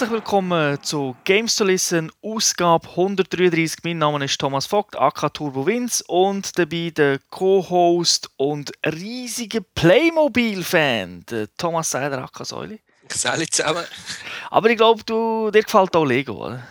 Herzlich willkommen zu Games to Listen, Ausgabe 133. Mein Name ist Thomas Vogt, AK Turbo Vince und dabei der Co-Host und riesiger Playmobil-Fan, Thomas Seider, AK Säuli. Salut zusammen. Aber ich glaube, dir gefällt auch Lego, oder?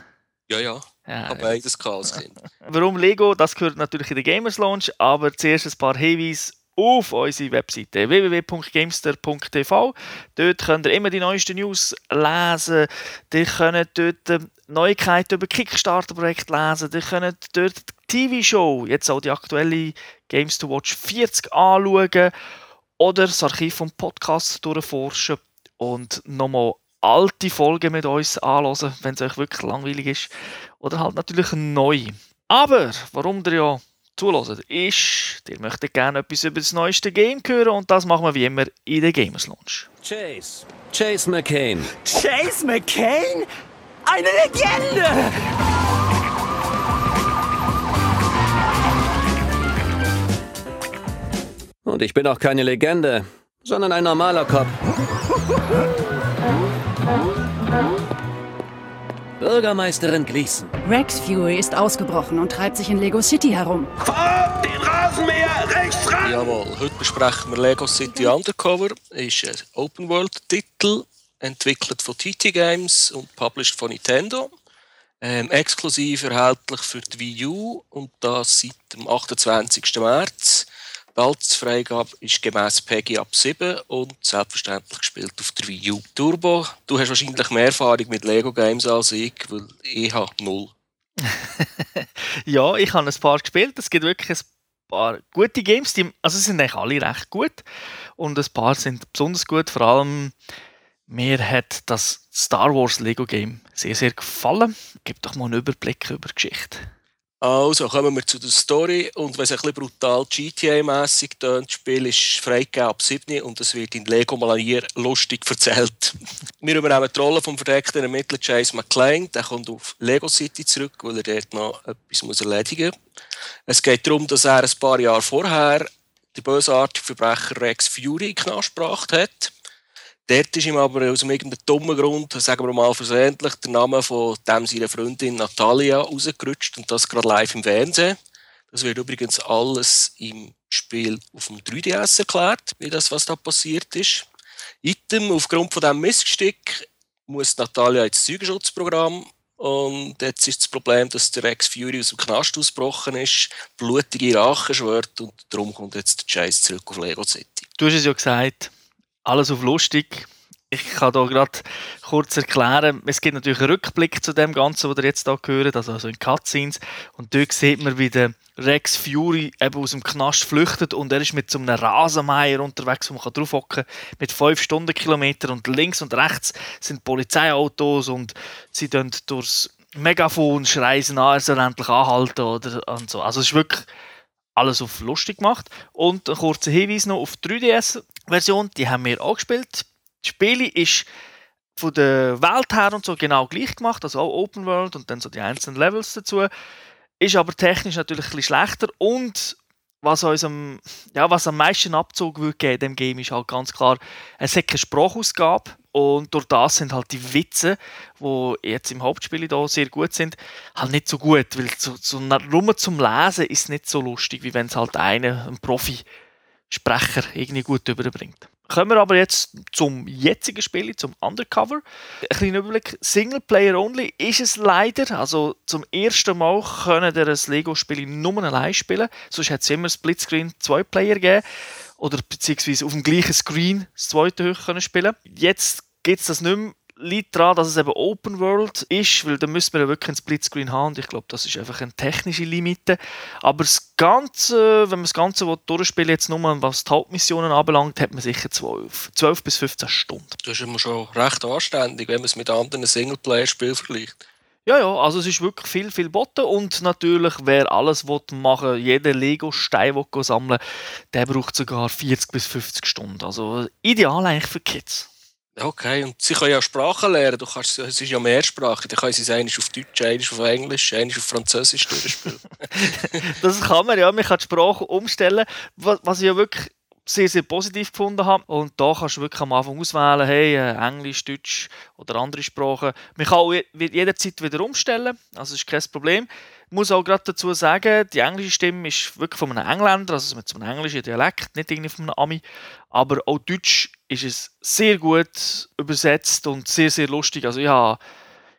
Ja, ja. Ja, aber beides als Kind. Warum Lego? Das gehört natürlich in den Gamers Launch, aber zuerst ein paar Hinweise auf unsere Webseite www.gamester.tv. Dort könnt ihr immer die neuesten News lesen. Ihr könnt dort Neuigkeiten über Kickstarter-Projekt lesen. Ihr könnt dort die TV-Show, jetzt auch die aktuelle Games to Watch 40 anschauen oder das Archiv vom Podcast durchforschen und nochmal alte Folgen mit uns anhören, wenn es euch wirklich langweilig ist. Oder halt natürlich neu. Aber warum ihr ja zuhören, ist, ihr möchtet gerne etwas über das neueste Game hören und das machen wir wie immer in der Gamers Launch. Chase. Chase McCain. Chase McCain? Eine Legende! Und ich bin auch keine Legende, sondern ein normaler Cop. Bürgermeisterin Gleason. Rex Fury ist ausgebrochen und treibt sich in Lego City herum. Fahrt den Rasenmäher rechts ran! Jawohl, heute besprechen wir Lego City Undercover. Ist ein Open-World-Titel, entwickelt von TT Games und published von Nintendo. Ähm, exklusiv erhältlich für die Wii U und das seit dem 28. März. Die Altersfreigabe ist gemäß PEGI ab 7 und selbstverständlich gespielt auf der Wii U. Turbo, du hast wahrscheinlich mehr Erfahrung mit Lego Games als ich, weil ich habe null. ja, ich habe ein paar gespielt. Es gibt wirklich ein paar gute Games, die, also sind eigentlich alle recht gut und ein paar sind besonders gut. Vor allem mir hat das Star Wars Lego Game sehr, sehr gefallen. Gib doch mal einen Überblick über die Geschichte. Also kommen wir zu der Story und wenn es ein bisschen brutal GTA-mässig tönt, das Spiel ist freigegeben ab 7 und es wird in Lego-Manier lustig erzählt. wir übernehmen die Rolle vom verdeckten Ermittler Chase McClane, der kommt auf Lego City zurück, weil er dort noch etwas muss erledigen muss. Es geht darum, dass er ein paar Jahre vorher den bösartigen Verbrecher Rex Fury in Knast gebracht hat. Dort ist ihm aber aus irgendeinem dummen Grund, sagen wir mal versehentlich, der Name von dem seiner Freundin Natalia rausgerutscht und das gerade live im Fernsehen. Das wird übrigens alles im Spiel auf dem 3DS erklärt, wie das, was da passiert ist. Item, aufgrund von diesem Missgestick muss Natalia ins Zeugenschutzprogramm und jetzt ist das Problem, dass der Rex Fury aus dem Knast ausgebrochen ist, blutige Rache schwört und darum kommt jetzt der Chase zurück auf Lego City. Du hast es ja gesagt, alles auf lustig. Ich kann hier gerade kurz erklären, es gibt natürlich einen Rückblick zu dem Ganzen, was ihr jetzt hier gehört, also, also in Cutscenes. Und dort sieht man, wie der Rex Fury eben aus dem Knast flüchtet und er ist mit so einem Rasenmäher unterwegs, wo man draufhocken kann, mit 5 Stundenkilometern. Und links und rechts sind Polizeiautos und sie dann durchs Megafon schreien an, er soll endlich anhalten oder und so. Also es ist wirklich alles auf lustig gemacht. Und ein kurzer Hinweis noch auf 3DS. Version, die haben wir auch gespielt. Das Spiel ist von der Welt her und so genau gleich gemacht, also auch Open World und dann so die einzelnen Levels dazu. Ist aber technisch natürlich etwas schlechter und was uns am, ja, was am meisten Abzug würde geben dem Game ist halt ganz klar, es hat keine Sprachausgabe und durch das sind halt die Witze, die jetzt im Hauptspiel da sehr gut sind, halt nicht so gut, weil so, so nur zum Lesen ist es nicht so lustig, wie wenn es halt einer, ein Profi, Profi-Sprecher irgendwie gut überbringt. Kommen wir aber jetzt zum jetzigen Spiel, zum Undercover. Ein kleiner Überblick. Singleplayer only ist es leider. Also zum ersten Mal können wir das Lego-Spiel nur allein spielen. Sonst hat es immer Splitscreen zwei Player gegeben. Oder beziehungsweise auf dem gleichen Screen das zweite hoch können spielen. Jetzt gibt es das nicht mehr liegt daran, dass es eben Open World ist, weil dann müssen wir ja wirklich einen Splitscreen haben und ich glaube, das ist einfach eine technische Limite. Aber das Ganze, wenn man das Ganze durchspielen jetzt nur was die Hauptmissionen anbelangt, hat man sicher 12, 12 bis 15 Stunden. Das ist immer schon recht anständig, wenn man es mit anderen Singleplayer-Spielen vergleicht. Ja, ja, also es ist wirklich viel, viel botten und natürlich, wer alles machen will, jeder Lego-Stein sammeln der braucht sogar 40 bis 50 Stunden. Also ideal eigentlich für Kids. Okay, und sie können ja Sprachen lernen. Du kannst, es ist ja Mehrsprache. Dann können sie es einmal auf Deutsch, einmal auf Englisch, einmal auf Französisch durchspielen. das kann man ja. Man kann die Sprache umstellen. Was, was ja wirklich sehr, sehr positiv gefunden habe. Und da kannst du wirklich am Anfang auswählen, hey, äh, Englisch, Deutsch oder andere Sprachen. Man kann auch jederzeit wieder umstellen, also ist kein Problem. Ich muss auch gerade dazu sagen, die englische Stimme ist wirklich von einem Engländer, also mit einem englischen Dialekt, nicht irgendwie von einem Ami. Aber auch Deutsch ist es sehr gut übersetzt und sehr, sehr lustig. Also ich habe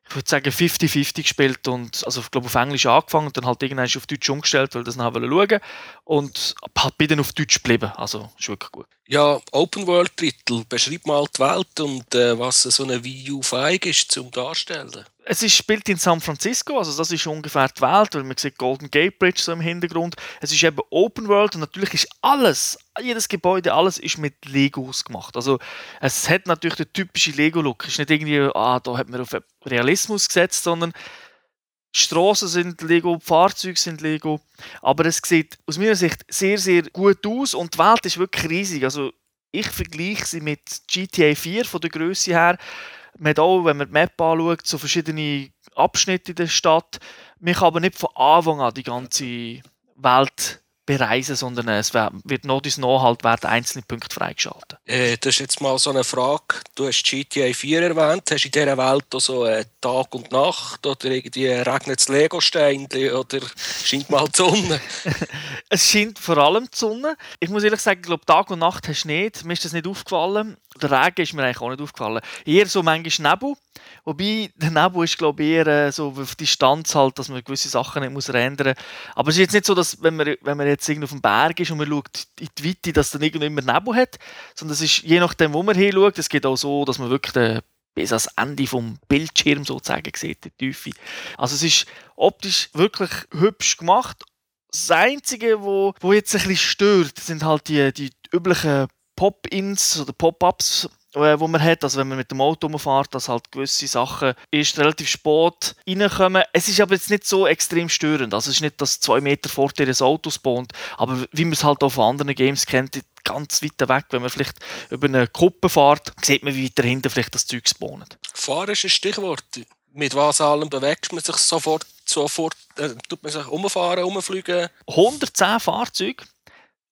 ich würde sagen 50-50 gespielt und also ich glaube auf Englisch angefangen und dann halt irgendwann auf Deutsch umgestellt, weil das nachher schauen und halt bin auf Deutsch geblieben. Also ist wirklich gut. Ja, Open World Titel, beschreib mal die Welt und äh, was so eine Wii U feig ist zum Darstellen. Es ist, spielt in San Francisco, also das ist ungefähr die Welt, weil man sieht Golden Gate Bridge so im Hintergrund. Es ist eben Open World und natürlich ist alles, jedes Gebäude, alles ist mit Legos gemacht. Also es hat natürlich den typischen Lego-Look. Es ist nicht irgendwie, ah, da hat man auf Realismus gesetzt, sondern Straßen sind Lego, Fahrzeuge sind Lego. Aber es sieht aus meiner Sicht sehr, sehr gut aus und die Welt ist wirklich riesig. Also ich vergleiche sie mit GTA 4 von der Größe her. Man hat auch, wenn man die Map anschaut, so verschiedene Abschnitte in der Stadt. Man kann aber nicht von Anfang an die ganze Welt bereisen, sondern es wird noch dies noch halt werden einzelne Punkte freigeschaltet. Äh, das ist jetzt mal so eine Frage. Du hast GTA 4 erwähnt. Hast du in dieser Welt auch so äh, Tag und Nacht oder irgendwie regnet es Lego-Steine oder scheint mal die Sonne? es scheint vor allem die Sonne. Ich muss ehrlich sagen, ich glaube, Tag und Nacht hast du nicht. Mir ist das nicht aufgefallen. Der Regen ist mir eigentlich auch nicht aufgefallen. Eher so manchmal Nebel. Wobei, der Nebel ist, glaube ich, eher äh, so auf Distanz halt, dass man gewisse Sachen nicht muss ändern muss. Aber es ist jetzt nicht so, dass, wenn man, wenn man jetzt irgendwie auf dem Berg ist und man schaut in die Weite, dass dann irgendwie immer Nebel hat, sondern es ist je nachdem, wo man hinschaut, es geht auch so, dass man wirklich den, bis ans Ende vom Bildschirm sozusagen sieht, die Tiefe. Also es ist optisch wirklich hübsch gemacht. Das Einzige, wo, wo jetzt ein bisschen stört, sind halt die, die üblichen Pop-Ins oder Pop-Ups, äh, wo man hat, also wenn man mit dem Auto umfährt, dass halt gewisse Sachen erst relativ spät reinkommen. Es ist aber jetzt nicht so extrem störend. Also es ist nicht, dass zwei Meter vor dir ein Auto spawnt, aber wie man es halt auch von anderen Games kennt, ganz weit weg, wenn man vielleicht über eine Kuppe fährt, sieht man, wie weit dahinter vielleicht das Zeug spawnt. Fahren ist ein Stichwort. Mit was allem bewegt man sich sofort, sofort äh, tut man sich umfahren, umfliegen? 110 Fahrzeuge,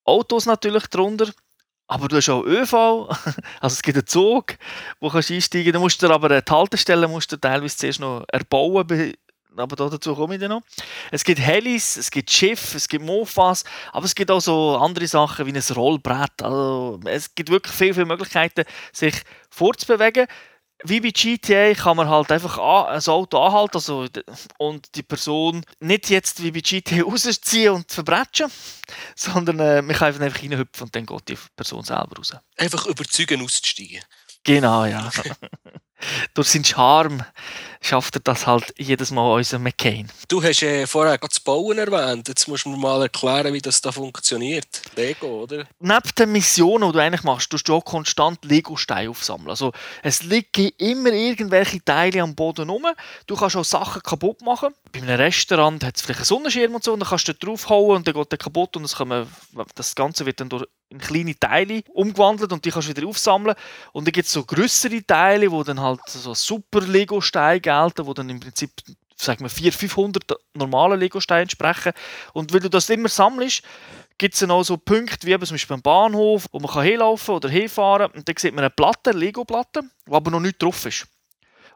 Autos natürlich drunter, aber du hast auch ÖV, also es gibt einen Zug, wo du einsteigen. Du musst dir aber die Haltestelle musst du teilweise zuerst noch erbauen, aber dazu komme ich dann noch. Es gibt Helis, es gibt Schiffe, es gibt Mofas, aber es gibt auch so andere Sachen wie ein Rollbrett. Also es gibt wirklich viele, viele Möglichkeiten, sich fortzubewegen wie bei GTA kann man halt einfach ein Auto anhalten also, und die Person nicht jetzt wie bei GTA rausziehen und verbrechen, sondern äh, man kann einfach reinhüpfen und dann geht die Person selber raus. Einfach überzeugen auszusteigen. Genau, ja. durch seinen Charme schafft er das halt jedes Mal unser McCain. Du hast äh, vorher das Bauen erwähnt. Jetzt musst du mir mal erklären, wie das da funktioniert. Lego, oder? Neben den Missionen, die du eigentlich machst, tust du auch konstant Lego-Steine aufsammeln. Also es liegen immer irgendwelche Teile am Boden rum. Du kannst auch Sachen kaputt machen. Bei einem Restaurant hat es vielleicht einen Sonnenschirm und so, und dann kannst du draufhauen und dann geht der kaputt und das, man, das Ganze wird dann durch in kleine Teile umgewandelt und die kannst du wieder aufsammeln. Und dann gibt es so größere Teile, wo dann halt so super Lego-Steine gelten, wo dann im Prinzip sagen wir 400, 500 normale Lego-Steine entsprechen. Und wenn du das immer sammelst, gibt es dann auch so Punkte wie zum Beispiel beim Bahnhof, wo man hinlaufen oder hinfahren kann. Und dann sieht man eine Platte, eine Lego-Platte, wo aber noch nichts drauf ist.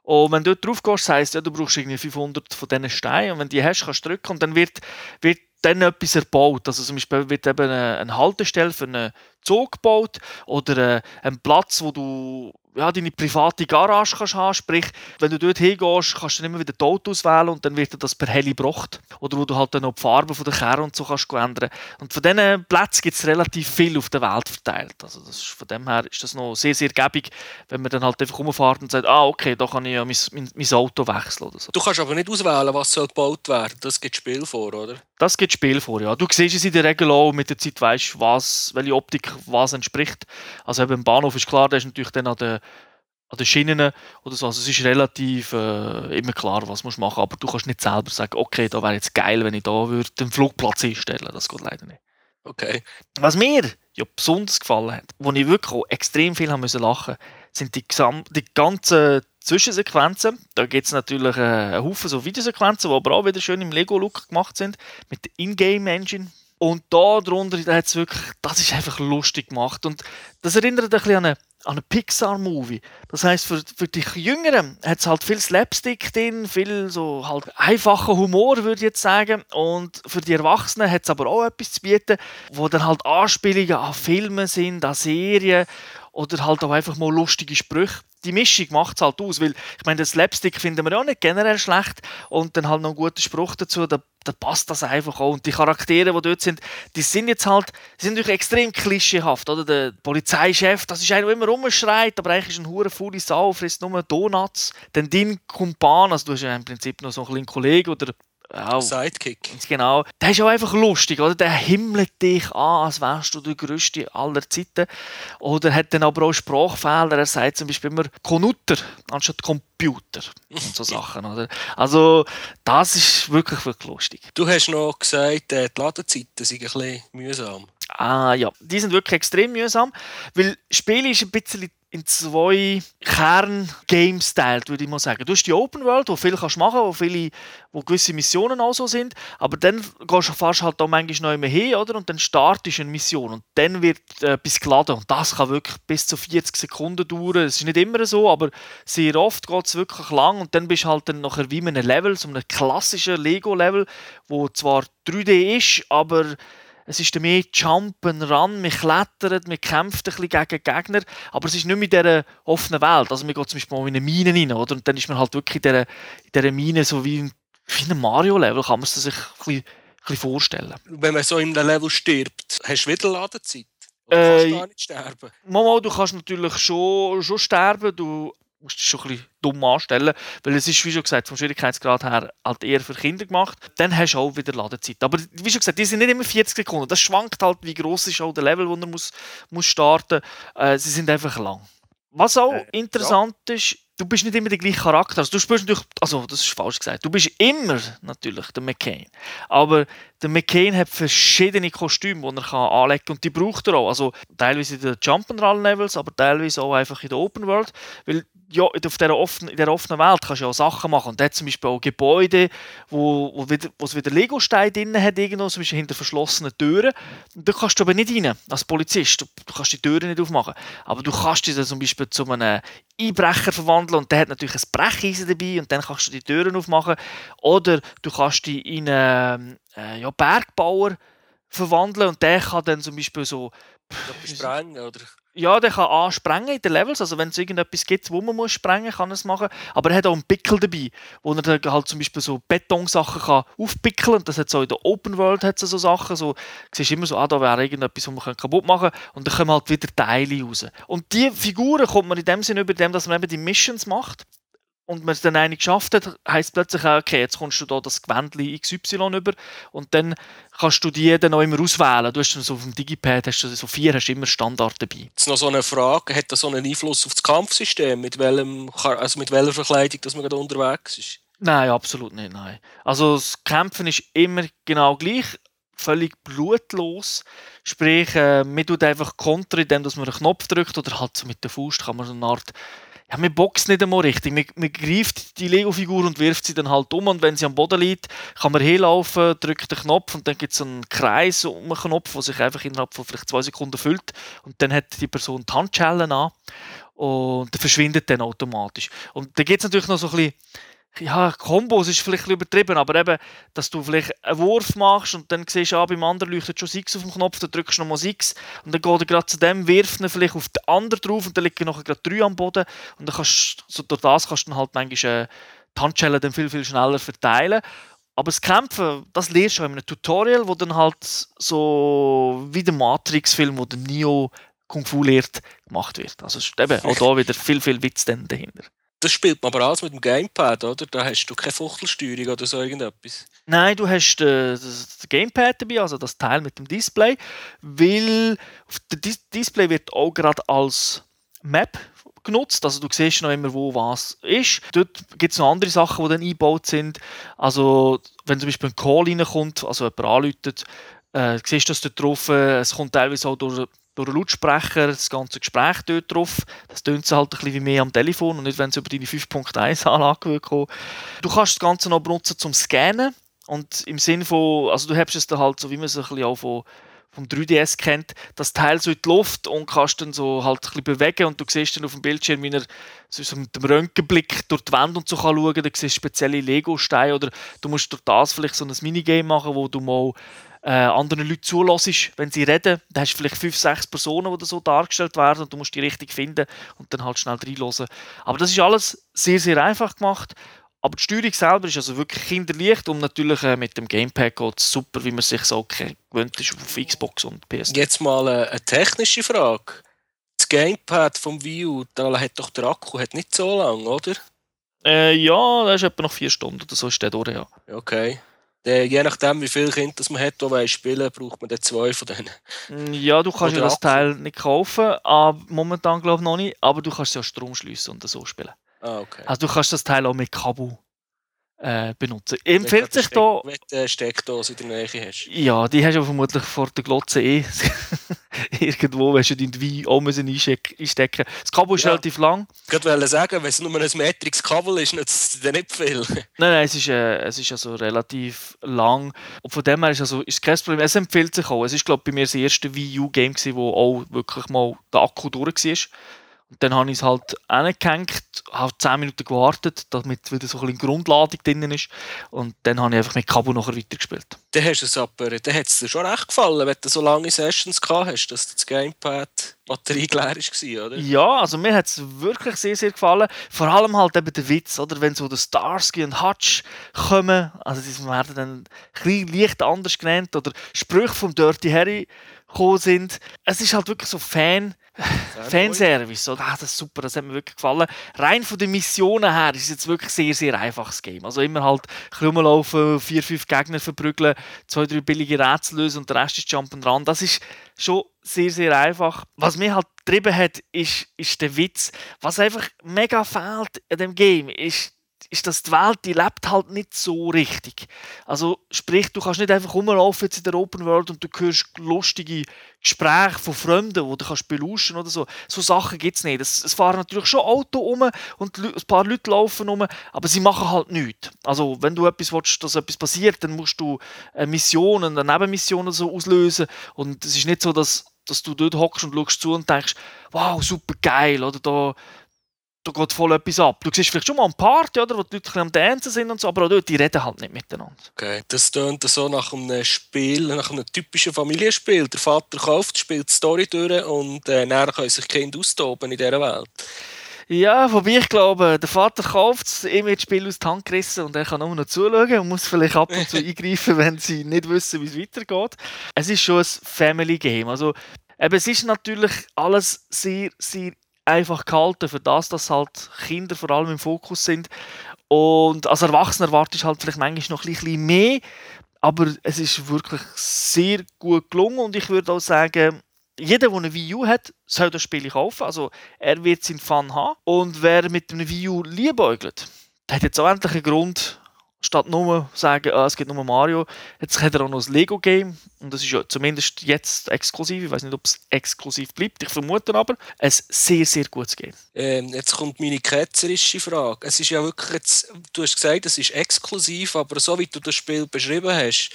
Und wenn du dort drauf gehst, heisst ja, du brauchst irgendwie 500 von diesen Steinen. Und wenn die hast, kannst du drücken und dann wird, wird dann etwas erbaut. Also zum Beispiel wird eben eine, eine Haltestelle für einen Zug gebaut oder äh, ein Platz, wo du ja, deine private Garage kannst haben. Sprich, wenn du dort hingehst, kannst du dann immer wieder die Auto auswählen und dann wird dir das per Heli gebracht. Oder wo du halt dann noch die Farbe von der Kerne und so kannst ändern. Und von diesen Plätzen gibt es relativ viel auf der Welt verteilt. Also das von dem her ist das noch sehr, sehr gäbig, wenn man dann halt einfach rumfährt und sagt, ah, okay, da kann ich ja mein, mein, mein Auto wechseln oder so. Du kannst aber nicht auswählen, was soll gebaut werden. Das gibt Spiel vor, oder? Das gibt Spiel vor, ja. Du siehst es in der Regel auch mit der Zeit, weißt, was, welche Optik was entspricht. Also eben im Bahnhof ist klar, da ist natürlich dann an der an den Schienen oder so. Also es ist relativ äh, immer klar, was man machen aber du kannst nicht selber sagen, okay, da wäre jetzt geil, wenn ich da würde den Flugplatz einstellen. Das geht leider nicht. Okay. Was mir ja besonders gefallen hat, wo ich wirklich auch extrem viel haben müssen lachen, sind die, die ganzen Zwischensequenzen. Da gibt es natürlich äh, einen Haufen so Videosequenzen, die aber auch wieder schön im Lego-Look gemacht sind, mit der Ingame-Engine Und da drunter, da hat's wirklich, das ist einfach lustig gemacht. Und das erinnert ein bisschen an eine an einen Pixar-Movie. Das heißt, für, für die Jüngeren hat es halt viel Slapstick drin, viel so halt einfacher Humor, würde ich jetzt sagen. Und für die Erwachsenen hat es aber auch etwas zu bieten, wo dann halt Anspielungen an Filme sind, an Serien oder halt auch einfach mal lustige Sprüche. Die Mischung macht es halt aus, weil ich meine, den Slapstick finden wir auch nicht generell schlecht und dann halt noch einen guten Spruch dazu, da, da passt das einfach auch. Und die Charaktere, die dort sind, die sind jetzt halt, die sind natürlich extrem klischeehaft, oder? Der Polizeichef, das ist einer, der immer rumschreit, aber eigentlich ist ein hure faule Sau, frisst nur Donuts. Dann dein Kumpan, also du hast ja im Prinzip noch so einen kleinen Kollegen oder ja, Sidekick. Genau. Der ist auch einfach lustig, oder? Der himmelt dich an, als wärst du der Größte aller Zeiten. Oder hat dann aber auch Sprachfehler. Er sagt zum Beispiel immer Konuter anstatt Computer und so Sachen, oder? Also, das ist wirklich, wirklich lustig. Du hast noch gesagt, äh, die Ladezeiten sind ein bisschen mühsam. Ah ja, die sind wirklich extrem mühsam, weil das Spiel ist ein bisschen in zwei Kern-Games teilt, würde ich mal sagen. Du hast die Open World, wo viel kannst machen, wo viele, wo gewisse Missionen auch so sind, aber dann gehst du fast halt auch manchmal noch mehr hin, oder? Und dann startest du eine Mission und dann wird äh, etwas geladen und das kann wirklich bis zu 40 Sekunden dauern. Es ist nicht immer so, aber sehr oft geht es wirklich lang und dann bist du halt dann nachher wie in einem Level, so einem klassischen Lego-Level, wo zwar 3D ist, aber es ist mehr Jumpen ran, man klettert, man kämpft ein bisschen gegen Gegner, aber es ist nicht mehr in dieser offenen Welt. Also man geht zum Beispiel mal in eine Mine rein, oder? Und dann ist man halt wirklich in dieser, in dieser Mine so wie, wie ein Mario-Level, kann man sich ein bisschen, ein bisschen vorstellen. Wenn man so in einem Level stirbt, hast du wieder Ladezeit? Kannst du äh, gar nicht sterben? Mal, du kannst natürlich schon, schon sterben, du musst dich schon ein bisschen dumm anstellen, weil es ist, wie schon gesagt, vom Schwierigkeitsgrad her halt eher für Kinder gemacht. Dann hast du auch wieder Ladezeit. Aber wie schon gesagt, die sind nicht immer 40 Sekunden. Das schwankt halt, wie groß ist auch der Level, wo man muss, muss starten muss. Äh, sie sind einfach lang. Was auch äh, interessant ja. ist, du bist nicht immer der gleiche Charakter. Also du spürst natürlich, also das ist falsch gesagt, du bist immer natürlich der McCain. Aber der McCain hat verschiedene Kostüme, die er kann anlegen kann und die braucht er auch. Also teilweise in den Jump'n'Run-Levels, aber teilweise auch einfach in der Open World. Weil ja, auf dieser offenen, in dieser offenen Welt kannst du ja auch Sachen machen. Und da zum Beispiel auch Gebäude, wo, wo, wieder, wo es wieder Lego-Steine drin hat, irgendwo, zum Beispiel hinter verschlossenen Türen. Und da kannst du aber nicht rein, als Polizist. Du, du kannst die Türen nicht aufmachen. Aber du kannst dich dann zum Beispiel zu einem Einbrecher verwandeln und der hat natürlich ein Brecheisen dabei und dann kannst du die Türen aufmachen. Oder du kannst dich in einen äh, ja, Bergbauer verwandeln und der kann dann zum Beispiel so sprengen oder ja, der kann ansprengen in den Levels. Also wenn es irgendetwas gibt, wo man muss sprengen, kann er es machen. Aber er hat auch einen Pickel dabei, wo er dann halt zum Beispiel so Betonsachen kann aufpickeln. Und das hat so in der Open World hat so Sachen. So, du siehst immer so, ah, da wäre irgendetwas, was man kaputt machen kann. Und dann kommen halt wieder Teile raus. Und die Figuren kommt man in dem Sinne über dem, dass man eben die Missions macht und man es dann eine geschafft hat, heisst plötzlich auch, okay, jetzt kommst du da das Gewändchen XY über und dann kannst du die dann auch immer auswählen. Du hast dann so auf dem Digipad hast du so vier, hast immer Standard dabei. Jetzt noch so eine Frage, hat das so einen Einfluss auf das Kampfsystem, mit, welchem, also mit welcher Verkleidung dass man gerade unterwegs ist? Nein, absolut nicht, nein. Also das Kämpfen ist immer genau gleich, völlig blutlos. Sprich, äh, man tut einfach Konter, indem man einen Knopf drückt oder halt so mit der Faust kann man so eine Art ja, man boxt nicht einmal richtig. Man, man greift die Lego-Figur und wirft sie dann halt um und wenn sie am Boden liegt, kann man hinlaufen, drückt den Knopf und dann gibt es einen Kreis um einen Knopf, der sich einfach innerhalb von vielleicht zwei Sekunden füllt und dann hat die Person die Handschellen an und der verschwindet dann automatisch. Und dann gibt es natürlich noch so ein bisschen ja, Kombos ist vielleicht ein übertrieben, aber eben, dass du vielleicht einen Wurf machst und dann siehst du, ah, beim anderen leuchtet schon 6 auf dem Knopf, dann drückst du nochmal 6 und dann geht er gerade zu dem, wirft ihn vielleicht auf den anderen drauf und dann liegen noch gerade 3 am Boden und dann kannst so durch das kannst du dann halt manchmal äh, die Handschellen dann viel, viel schneller verteilen. Aber das Kämpfen, das lernst du in einem Tutorial, wo dann halt so wie der Matrix-Film, wo der Neo Kung Fu lehrt, gemacht wird. Also eben, auch da wieder viel, viel Witz dahinter. Das spielt man aber alles mit dem Gamepad, oder? Da hast du keine Fuchtelsteuerung oder so irgendetwas. Nein, du hast äh, das Gamepad dabei, also das Teil mit dem Display, weil das Display wird auch gerade als Map genutzt. Also du siehst noch immer, wo was ist. Dort gibt es noch andere Sachen, die dann eingebaut sind. Also wenn zum Beispiel ein Call reinkommt, also jemand anläutet, äh, siehst du das dort drauf. Es kommt teilweise auch durch durch einen Lautsprecher das ganze Gespräch dort drauf. Das tönt halt ein bisschen wie mehr am Telefon und nicht, wenn es über deine 5.1 Anlage kommt. Du kannst das Ganze noch benutzen zum Scannen Und im Sinn von, also du hast es da halt so, wie man es ein bisschen auch von, vom 3DS kennt, das Teil so in die Luft und kannst dann so halt ein bisschen bewegen und du siehst dann auf dem Bildschirm, wie er so mit dem Röntgenblick durch die Wände und so kann schauen, da siehst du spezielle Lego-Steine oder du musst durch das vielleicht so ein Minigame machen, wo du mal äh, anderen Leuten zulässt, wenn sie reden. Da hast du vielleicht fünf, sechs Personen, die so dargestellt werden und du musst die richtig finden und dann halt schnell reinhören. Aber das ist alles sehr, sehr einfach gemacht. Aber die Steuerung selber ist also wirklich kinderleicht und natürlich äh, mit dem Gamepad geht es super, wie man sich so gewöhnt ist auf Xbox und PS. Jetzt mal äh, eine technische Frage. Das Gamepad vom Wii U, da hat doch der Akku hat nicht so lang, oder? Äh, ja, das ist etwa noch vier Stunden oder so ist der durch, ja. Okay. Der, je nachdem, wie viele Kinder das man hat, die spielen braucht man dann zwei von denen. Mm, ja, du kannst ja das Teil nicht kaufen, aber momentan glaube ich noch nicht, aber du kannst ja Strom schließen und so spielen. Ah, okay. Also du kannst das Teil auch mit Kabel äh, benutzen. Empfiehlt sich da... Wenn du eine Steckdose in der Nähe hast. Ja, die hast du vermutlich vor der Glotze eh. Irgendwo wirst du dein Wein auch müssen einstecken Das Kabel ist ja. relativ lang. Ich wollte sagen, wenn es nur ein metriges Kabel ist, nützt es dir nicht viel. nein, nein, es ist, äh, es ist also relativ lang. Und von dem her ist, also, ist kein Problem. Es empfiehlt sich auch. Es ist, glaube bei mir das erste Wii U-Game, wo auch wirklich mal der Akku durch war. Dann habe ich es halt angehängt, habe 10 Minuten gewartet, damit wieder so ein bisschen Grundladung drin ist. Und dann habe ich einfach mit Kabel nachher weitergespielt. Dann hast es aber, dann hat es dir schon recht gefallen, wenn du so lange Sessions gehabt hast, dass das Gamepad Batterie leer war, oder? Ja, also mir hat es wirklich sehr, sehr gefallen. Vor allem halt eben der Witz, oder? Wenn so der Starsky und Hutch kommen, also die werden dann ein leicht anders genannt, oder Sprüche vom Dirty Harry gekommen sind. Es ist halt wirklich so Fan- Fanservice, oder? Ah, das ist super, das hat mir wirklich gefallen. Rein von den Missionen her ist es jetzt wirklich sehr, sehr einfaches Game. Also immer halt rumlaufen, vier, fünf Gegner verprügeln, zwei, drei billige Rätsel lösen und der Rest ist Jump'n'Run. Das ist schon sehr, sehr einfach. Was mir halt getrieben hat, ist, ist der Witz. Was einfach mega fehlt in dem Game, ist ist, dass die Welt, die lebt halt nicht so richtig. Also sprich, du kannst nicht einfach rumlaufen jetzt in der Open World und du hörst lustige Gespräche von Fremden, die du kannst belauschen oder so. So Sachen gibt es nicht. Es, es, fahren natürlich schon Autos um und ein paar Leute laufen um, aber sie machen halt nichts. Also wenn du etwas willst, dass etwas passiert, dann musst du eine Mission, eine Nebenmission so auslösen und es ist nicht so, dass dass du dort hockst und schaust zu und denkst, wow, super geil, oder da da geht voll etwas ab. Du siehst vielleicht schon mal eine Party, oder, wo die Leute am Dancen sind und so, aber auch dort, die reden halt nicht miteinander. Okay, das tönt so nach einem Spiel, nach einem typischen Familienspiel. Der Vater kauft, spielt die Story durch und äh, dann können sich Kinder austoben in dieser Welt. Ja, wobei ich glaube, der Vater kauft es, ihm wird das Spiel aus der Hand gerissen und er kann nur noch zuschauen und muss vielleicht ab und zu eingreifen, wenn sie nicht wissen, wie es weitergeht. Es ist schon ein Family Game. Also, eben, es ist natürlich alles sehr, sehr einfach gehalten, für das, dass halt Kinder vor allem im Fokus sind. Und als Erwachsener erwartest du halt vielleicht manchmal noch ein bisschen mehr, aber es ist wirklich sehr gut gelungen und ich würde auch sagen, jeder, der eine Wii U hat, soll das Spiel kaufen. Also er wird seinen Fun haben. Und wer mit einem Wii U liebäugelt, der hat jetzt auch endlich einen Grund, statt nur sagen, ah, es gibt nur Mario, jetzt hat er auch noch ein Lego-Game und das ist ja zumindest jetzt exklusiv. Ich weiß nicht, ob es exklusiv bleibt, ich vermute aber. Ein sehr, sehr gutes Game. Ähm, jetzt kommt meine ketzerische Frage. Es ist ja wirklich jetzt, du hast gesagt, es ist exklusiv, aber so wie du das Spiel beschrieben hast,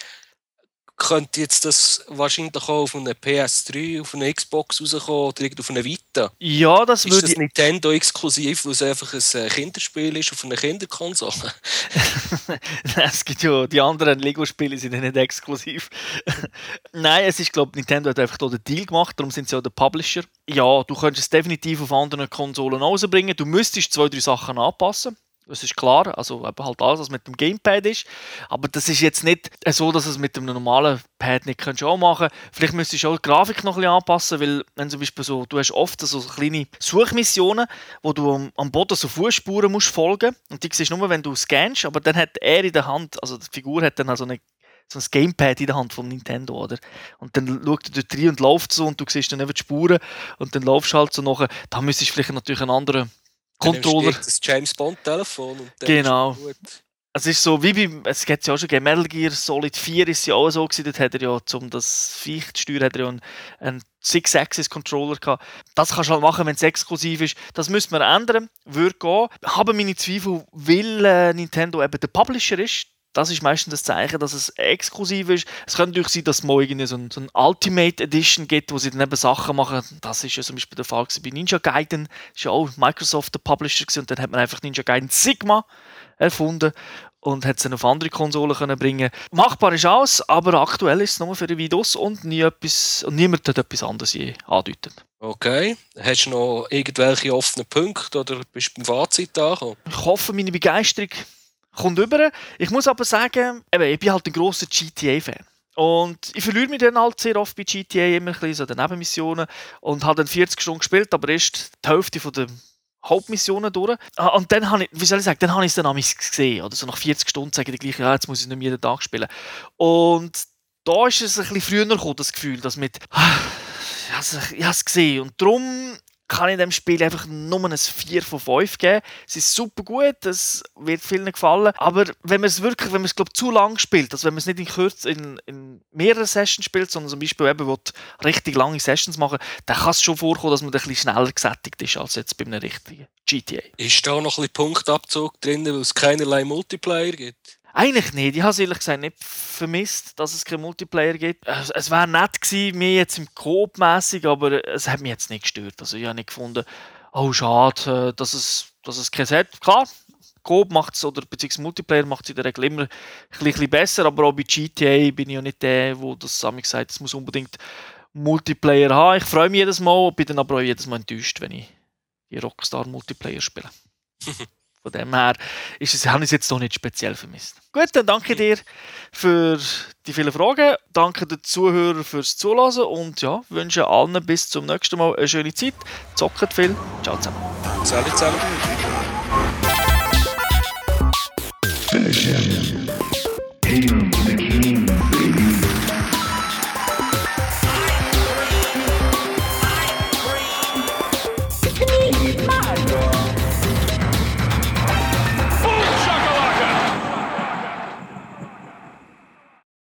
könnte jetzt das wahrscheinlich auch auf eine PS3, auf eine Xbox rauskommen oder auf eine Vita. Ja, das ist würde das Nintendo exklusiv, weil es einfach ein äh, Kinderspiel ist auf einer Kinderkonsole. es gibt ja die anderen Lego-Spiele sind ja nicht exklusiv. Nein, es ist glaube Nintendo hat einfach den Deal gemacht, darum sind sie ja der Publisher. Ja, du könntest es definitiv auf anderen Konsolen rausbringen. Du müsstest zwei, drei Sachen anpassen. Das ist klar, also eben halt alles, was mit dem Gamepad ist. Aber das ist jetzt nicht so, dass es mit einem normalen Pad nicht kannst auch machen Vielleicht müsstest du auch die Grafik noch ein anpassen, weil wenn zum Beispiel so, du hast oft so kleine Suchmissionen, wo du am, am Boden so Fußspuren musst folgen und die siehst du nur, wenn du scannst, aber dann hat er in der Hand, also die Figur hat dann also eine so ein Gamepad in der Hand von Nintendo, oder? Und dann schaut er dort rein und läuft so und du siehst dann eben die Spuren und dann laufst du halt so nachher. Da müsstest du vielleicht natürlich einen anderen Controller. Das James Bond Telefon. genau. Es ist so, wie beim, es gibt ja auch schon Metal Gear Solid 4 ist ja auch so gewesen, dort hat er ja, um das Viech zu steuern, hat er ja einen, einen Six-Axis-Controller gehabt. Das kannst du halt machen, wenn es exklusiv ist. Das müsste man ändern, würde gehen. Haben meine Zweifel, weil äh, Nintendo eben der Publisher ist, das ist meistens das Zeichen, dass es exklusiv ist. Es könnte natürlich sein, dass es mal irgendwie so ein, so ein Ultimate Edition gibt, wo sie dann eben Sachen machen. Das ist ja zum Beispiel der Fall bei Ninja Gaiden. Das ist ja auch Microsoft der Publisher gewesen, und dann hat man einfach Ninja Gaiden Sigma erfunden und hat es dann auf andere Konsolen können bringen. Machbar ist alles, aber aktuell ist es nur für die Videos und nie etwas, und niemand hat etwas anderes je andeutet. Okay. Hast du noch irgendwelche offenen Punkte oder bist du beim Fazit angekommen? Ich hoffe, meine Begeisterung kommt über. Ich muss aber sagen, eben, ich bin halt ein grosser GTA-Fan. Und ich verliere mich dann halt sehr oft bei GTA immer ein bisschen so den Nebenmissionen und habe dann 40 Stunden gespielt, aber erst die Hälfte der Hauptmissionen durch. Ah, und dann habe ich, wie soll ich sagen, dann habe ich es dann gesehen. Oder so nach 40 Stunden sage ich gleich, ja, jetzt muss ich nicht mehr jeden Tag spielen. Und da ist es ein bisschen früher gekommen, das Gefühl, dass mit, ich habe es gesehen. Und darum kann ich dem Spiel einfach nur ein 4 von 5 geben. Es ist super gut, es wird vielen gefallen. Aber wenn man es wirklich, wenn man es glaube zu lang spielt, also wenn man es nicht in, Kürz, in, in mehreren Sessions spielt, sondern zum Beispiel eben will richtig lange Sessions machen, dann kann es schon vorkommen, dass man ein bisschen schneller gesättigt ist als jetzt bei einem richtigen GTA. Ist da noch ein bisschen Punktabzug drin, weil es keinerlei Multiplayer gibt? Eigentlich nicht. Ich habe es ehrlich gesagt nicht vermisst, dass es keinen Multiplayer gibt. Es wäre nett gewesen, mir jetzt im Coop mäßig, aber es hat mich jetzt nicht gestört. Also ich habe nicht gefunden, oh schade, äh, dass es, dass es kein hat. Klar, Coop macht es, oder beziehungsweise Multiplayer macht es in der Regel immer ein bisschen besser, aber auch bei GTA bin ich ja nicht der, der das Sami gesagt es muss unbedingt Multiplayer haben. Ich freue mich jedes Mal, bin dann aber auch jedes Mal enttäuscht, wenn ich die Rockstar Multiplayer spiele. Von dem her ist es, habe ich es jetzt noch nicht speziell vermisst. Gut, dann danke dir für die vielen Fragen. Danke den Zuhörern fürs Zuhören und ja, wünsche allen bis zum nächsten Mal eine schöne Zeit. Zockt viel. Ciao zusammen. Salut zusammen.